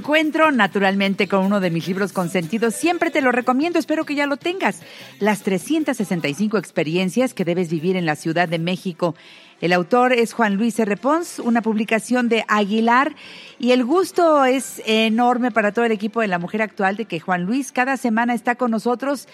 encuentro naturalmente con uno de mis libros consentidos. Siempre te lo recomiendo, espero que ya lo tengas. Las 365 experiencias que debes vivir en la Ciudad de México. El autor es Juan Luis R. Pons, una publicación de Aguilar y el gusto es enorme para todo el equipo de la mujer actual de que Juan Luis cada semana está con nosotros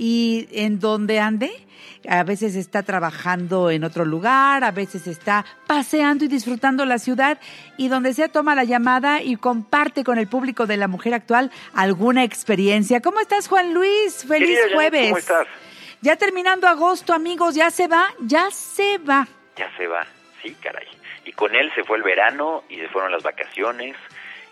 y en donde ande, a veces está trabajando en otro lugar, a veces está paseando y disfrutando la ciudad y donde sea toma la llamada y comparte con el público de la mujer actual alguna experiencia. ¿Cómo estás Juan Luis? Feliz jueves. ¿Cómo estás? Ya terminando agosto, amigos, ya se va, ya se va ya se va, sí, caray. Y con él se fue el verano y se fueron las vacaciones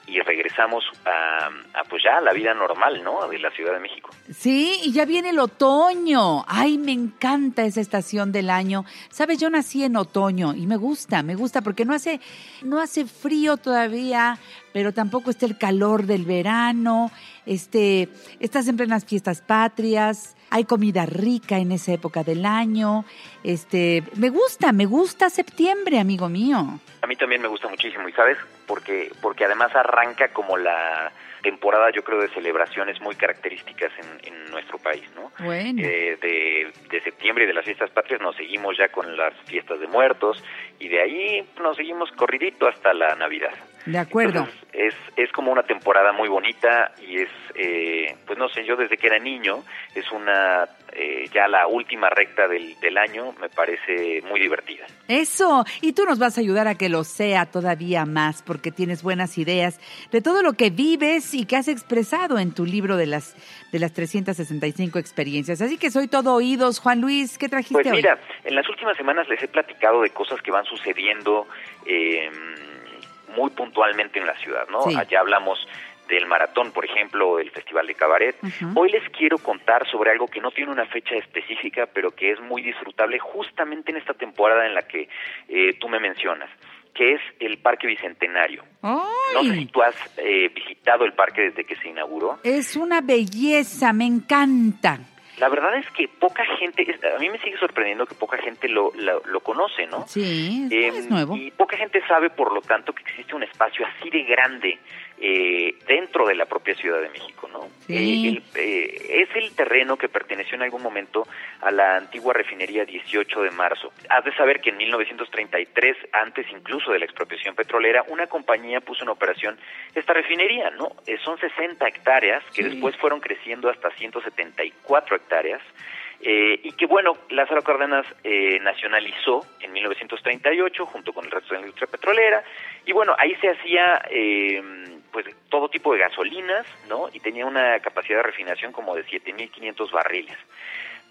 y regresamos a, pues ya a la vida normal, ¿no? De la Ciudad de México. Sí, y ya viene el otoño. Ay, me encanta esa estación del año. Sabes, yo nací en otoño y me gusta, me gusta porque no hace no hace frío todavía, pero tampoco está el calor del verano. Este, estás en plenas fiestas patrias hay comida rica en esa época del año. Este, me gusta, me gusta septiembre, amigo mío. A mí también me gusta muchísimo, y sabes, porque porque además arranca como la temporada, yo creo, de celebraciones muy características en, en nuestro país, ¿no? Bueno. Eh, de, de, septiembre y de las fiestas patrias nos seguimos ya con las fiestas de muertos y de ahí nos seguimos corridito hasta la Navidad. De acuerdo. es, es como una temporada muy bonita y es, eh, pues no sé, yo desde que era niño, es una, eh, ya la última recta del, del año, me parece muy divertida. Eso, y tú nos vas a ayudar a que lo sea todavía más, porque tienes buenas ideas de todo lo que vives y que has expresado en tu libro de las, de las 365 experiencias. Así que soy todo oídos. Juan Luis, ¿qué trajiste Pues mira, en las últimas semanas les he platicado de cosas que van sucediendo. Eh, muy puntualmente en la ciudad, ¿no? Sí. Allá hablamos del maratón, por ejemplo, el Festival de Cabaret. Hoy les quiero contar sobre algo que no tiene una fecha específica, pero que es muy disfrutable justamente en esta temporada en la que eh, tú me mencionas que es el Parque Bicentenario. ¡Ay! No sé si tú has eh, visitado el parque desde que se inauguró. Es una belleza, me encanta. La verdad es que poca gente, a mí me sigue sorprendiendo que poca gente lo, lo, lo conoce, ¿no? Sí, Eh, es nuevo. Y poca gente sabe, por lo tanto, que existe un espacio así de grande eh, dentro de la propia Ciudad de México, ¿no? Sí. Eh, el- eh, es el terreno que perteneció en algún momento a la antigua refinería 18 de marzo. Has de saber que en 1933, antes incluso de la expropiación petrolera, una compañía puso en operación esta refinería, ¿no? Eh, son 60 hectáreas que Sí. después fueron creciendo hasta 174 hectáreas. Eh, y que bueno, Lázaro Cárdenas eh, nacionalizó en 1938 junto con el resto de la industria petrolera y bueno, ahí se hacía eh, pues todo tipo de gasolinas, ¿no? Y tenía una capacidad de refinación como de 7.500 barriles.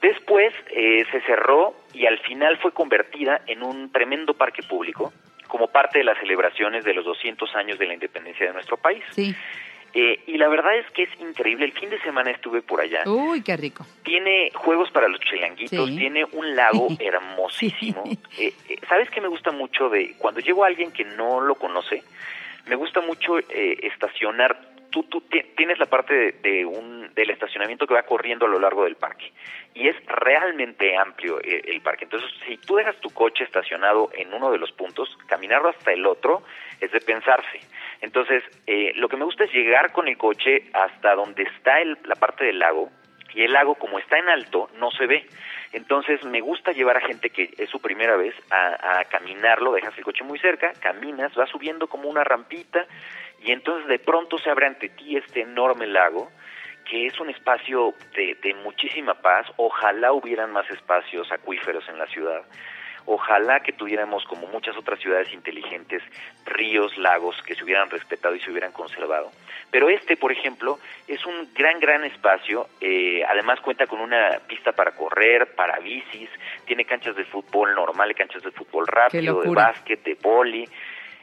Después eh, se cerró y al final fue convertida en un tremendo parque público como parte de las celebraciones de los 200 años de la independencia de nuestro país. Sí. Eh, y la verdad es que es increíble. El fin de semana estuve por allá. Uy, qué rico. Tiene juegos para los chilanguitos, Sí. tiene un lago hermosísimo. Eh, eh, ¿Sabes qué me gusta mucho de cuando llevo a alguien que no lo conoce? Me gusta mucho eh, estacionar. Tú, tú ti- tienes la parte de, de un del estacionamiento que va corriendo a lo largo del parque y es realmente amplio eh, el parque. Entonces, si tú dejas tu coche estacionado en uno de los puntos, caminarlo hasta el otro es de pensarse. Entonces, eh, lo que me gusta es llegar con el coche hasta donde está el- la parte del lago y el lago como está en alto no se ve. Entonces me gusta llevar a gente que es su primera vez a, caminarlo, dejas el coche muy cerca, caminas, vas subiendo como una rampita y entonces de pronto se abre ante ti este enorme lago que es un espacio de, de muchísima paz. Ojalá hubieran más espacios acuíferos en la ciudad. Ojalá que tuviéramos, como muchas otras ciudades inteligentes, ríos, lagos que se hubieran respetado y se hubieran conservado. Pero este, por ejemplo, es un gran, gran espacio. eh, además cuenta con una pista para correr, para bicis, tiene canchas de fútbol normal, y canchas de fútbol rápido, de básquet, de boli.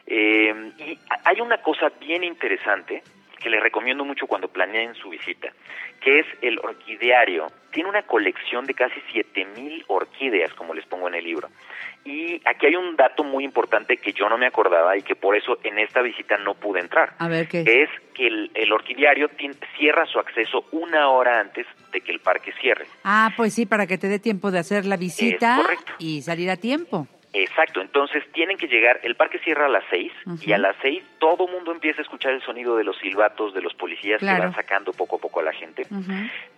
Eh, y hay una cosa bien interesante que les recomiendo mucho cuando planeen su visita, que es el orquideario. Tiene una colección de casi 7000 orquídeas, como les pongo en el libro. Y aquí hay un dato muy importante que yo no me acordaba y que por eso en esta visita no pude entrar. A ver qué. Es que el, el orquideario tien- cierra su acceso una hora antes de que el parque cierre. Ah, pues sí, para que te dé tiempo de hacer la visita y salir a tiempo. Exacto, entonces tienen que llegar, el parque cierra a las seis y a las seis todo mundo empieza a escuchar el sonido de los silbatos de los policías que van sacando poco a poco a la gente.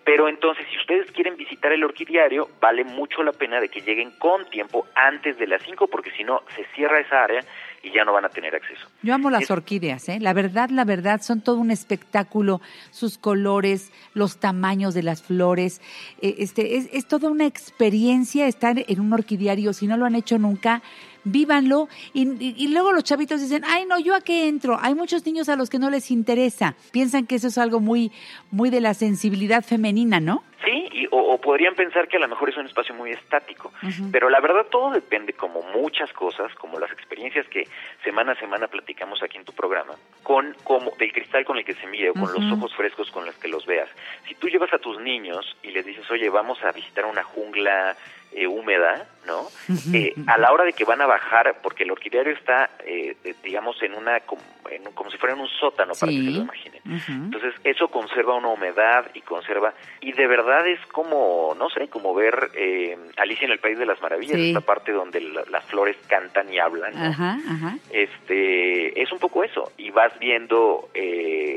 Pero entonces si ustedes quieren visitar el orquidiario, vale mucho la pena de que lleguen con tiempo antes de las cinco porque si no se cierra esa área y ya no van a tener acceso. Yo amo las orquídeas, ¿eh? La verdad, la verdad, son todo un espectáculo, sus colores, los tamaños de las flores, eh, este, es, es toda una experiencia estar en un orquidiario, si no lo han hecho nunca, vívanlo. Y, luego los chavitos dicen, ay, no, ¿yo a qué entro? Hay muchos niños a los que no les interesa. Piensan que eso es algo muy, muy de la sensibilidad femenina, ¿no? Sí, y, o, podrían pensar que a lo mejor es un espacio muy estático, pero la verdad todo depende, como muchas cosas, como las experiencias que semana a semana platicamos aquí en tu programa, con como del cristal con el que se mire o con los ojos frescos con los que los veas. Si tú llevas a tus niños y les dices, oye, vamos a visitar una jungla eh, húmeda, ¿no? Eh, a la hora de que van a bajar, porque el orquidiario está, eh, digamos, en una como, si fuera en un sótano, para que se lo imaginen. Entonces, eso conserva una humedad y conserva, y de verdad es como, no sé, como ver Alicia en el País de las Maravillas, esta parte donde las flores cantan y hablan, Este, es un poco eso, y vas viendo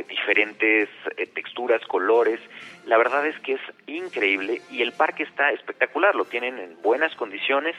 diferentes texturas, colores, la verdad es que es increíble y el parque está espectacular, lo tienen en buenas condiciones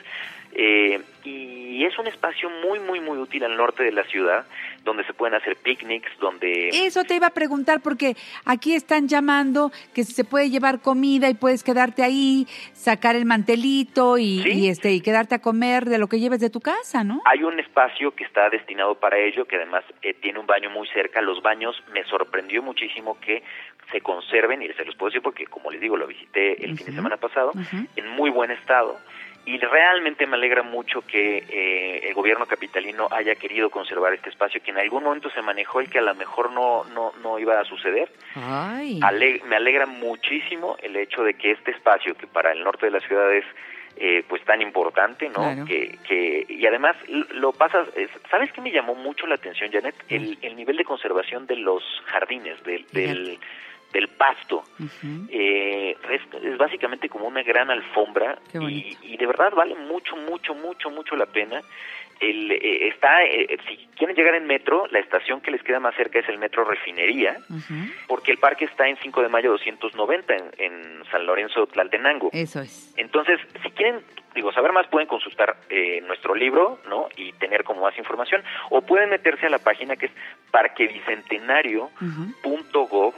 eh, y es un espacio muy, muy, muy útil al norte de la ciudad, donde se pueden hacer picnics, donde... Eso te iba a preguntar porque aquí están llamando que se puede llevar comida y puedes quedarte ahí, sacar el mantelito y, este y quedarte a comer de lo que lleves de tu casa, ¿no? Hay un espacio que está destinado para ello, que además eh, tiene un baño muy cerca. Los baños me sorprendió muchísimo que se conserven, y se los puedo decir porque, como les digo, lo visité el fin de semana pasado, en muy buen estado. Y realmente me alegra mucho que eh, el gobierno capitalino haya querido conservar este espacio, que en algún momento se manejó el que a lo mejor no, no, no iba a suceder. me alegra muchísimo el hecho de que este espacio, que para el norte de la ciudad es eh, pues tan importante, ¿no? Que, que, y además lo pasas, ¿sabes qué me llamó mucho la atención, Janet? El, el nivel de conservación de los jardines, del, del del pasto. Eh, es, básicamente como una gran alfombra y, de verdad vale mucho, mucho, mucho, mucho la pena. El, eh, está, eh, si quieren llegar en metro, la estación que les queda más cerca es el metro Refinería, porque el parque está en 5 de mayo 290 en, en San Lorenzo Tlaltenango. Eso es. Entonces, si quieren digo, saber más pueden consultar nuestro libro, ¿no? Y tener como más información, o pueden meterse a la página que es parquebicentenario.gov.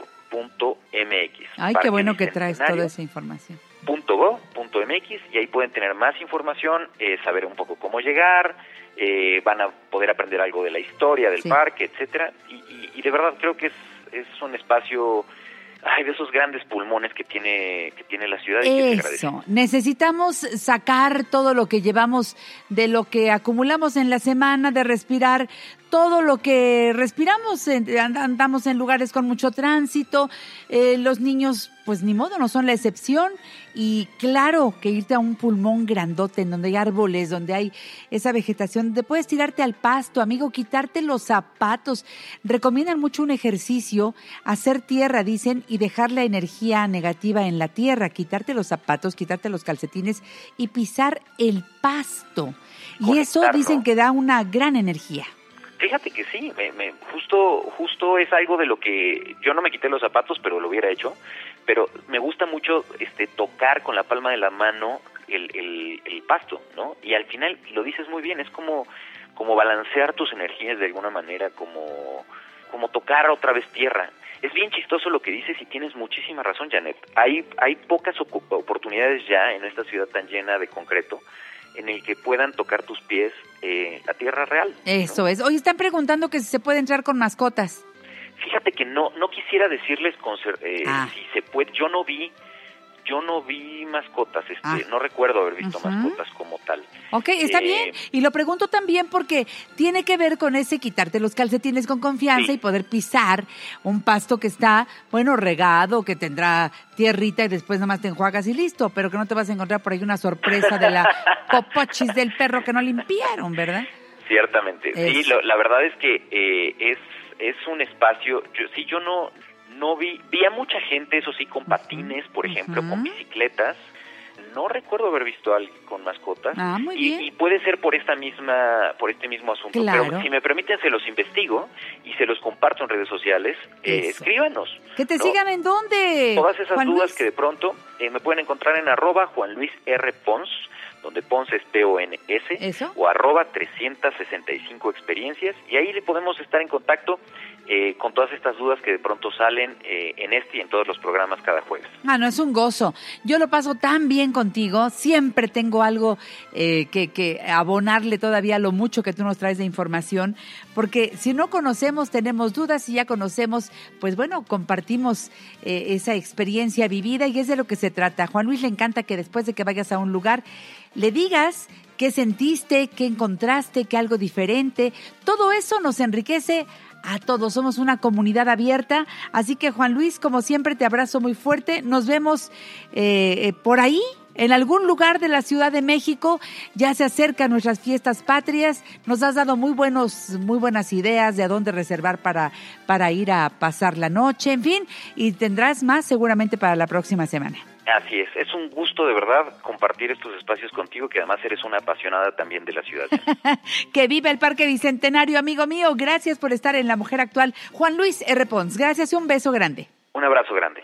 Ay, qué bueno que traes toda esa información. .go.mx y ahí pueden tener más información, eh, saber un poco cómo llegar, eh, van a poder aprender algo de la historia del parque, etcétera. Y, de verdad creo que es, es un espacio ay, de esos grandes pulmones que tiene, que tiene la ciudad. Y Eso, necesitamos sacar todo lo que llevamos de lo que acumulamos en la semana, de respirar todo lo que respiramos, andamos en lugares con mucho tránsito, eh, los niños pues ni modo, no son la excepción. Y claro que irte a un pulmón grandote, en donde hay árboles, donde hay esa vegetación, donde puedes tirarte al pasto, amigo, quitarte los zapatos. Recomiendan mucho un ejercicio, hacer tierra, dicen, y dejar la energía negativa en la tierra, quitarte los zapatos, quitarte los calcetines y pisar el pasto. Y eso dicen que da una gran energía. Fíjate que sí, me, justo, justo es algo de lo que yo no me quité los zapatos, pero lo hubiera hecho. Pero me gusta mucho este tocar con la palma de la mano el, el, pasto, ¿no? Y al final lo dices muy bien, es como, como balancear tus energías de alguna manera, como, como tocar otra vez tierra. Es bien chistoso lo que dices y tienes muchísima razón, Janet. Hay, hay pocas oportunidades ya en esta ciudad tan llena de concreto en el que puedan tocar tus pies eh, la tierra real. Eso es. Hoy están preguntando que si se puede entrar con mascotas. Fíjate que no no quisiera decirles con, eh, ah. si se puede. Yo no vi yo no vi mascotas, este, ah. no recuerdo haber visto mascotas como tal. Ok, está eh, bien. Y lo pregunto también porque tiene que ver con ese quitarte los calcetines con confianza y poder pisar un pasto que está, bueno, regado, que tendrá tierrita y después nomás te enjuagas y listo, pero que no te vas a encontrar por ahí una sorpresa de la popochis del perro que no limpiaron, ¿verdad? Ciertamente. Sí, la verdad es que eh, es, es un espacio, yo, si yo no no vi, vi a mucha gente, eso sí, con patines, por ejemplo, con bicicletas. no recuerdo haber visto a alguien con mascotas. Ah, muy y, bien. y puede ser por esta misma, por este mismo asunto. Claro. Pero si me permiten, se los investigo y se los comparto en redes sociales. Eh, escríbanos. Que te ¿no? sigan en dónde. Todas esas Juan dudas Luis? que de pronto eh, me pueden encontrar en arroba Juan Luis R. Pons, donde Pons es P-O-N-S, o arroba 365 experiencias, y ahí le podemos estar en contacto eh, con todas estas dudas que de pronto salen eh, en este y en todos los programas cada jueves. Ah, no, es un gozo. Yo lo paso tan bien contigo. Siempre tengo algo eh, que, abonarle todavía lo mucho que tú nos traes de información. Porque si no conocemos, tenemos dudas. Si ya conocemos, pues bueno, compartimos eh, esa experiencia vivida y es de lo que se trata. Juan Luis le encanta que después de que vayas a un lugar, le digas qué sentiste, qué encontraste, qué algo diferente. Todo eso nos enriquece a todos. Somos una comunidad abierta. Así que Juan Luis, como siempre, te abrazo muy fuerte. Nos vemos eh, eh, por ahí. En algún lugar de la Ciudad de México ya se acercan nuestras fiestas patrias. Nos has dado muy buenos, muy buenas ideas de a dónde reservar para, para ir a pasar la noche, en fin, y tendrás más seguramente para la próxima semana. Así es, es un gusto de verdad compartir estos espacios contigo, que además eres una apasionada también de la ciudad. que viva el Parque Bicentenario, amigo mío. Gracias por estar en La Mujer Actual. Juan Luis R. Pons, gracias y un beso grande. un abrazo grande.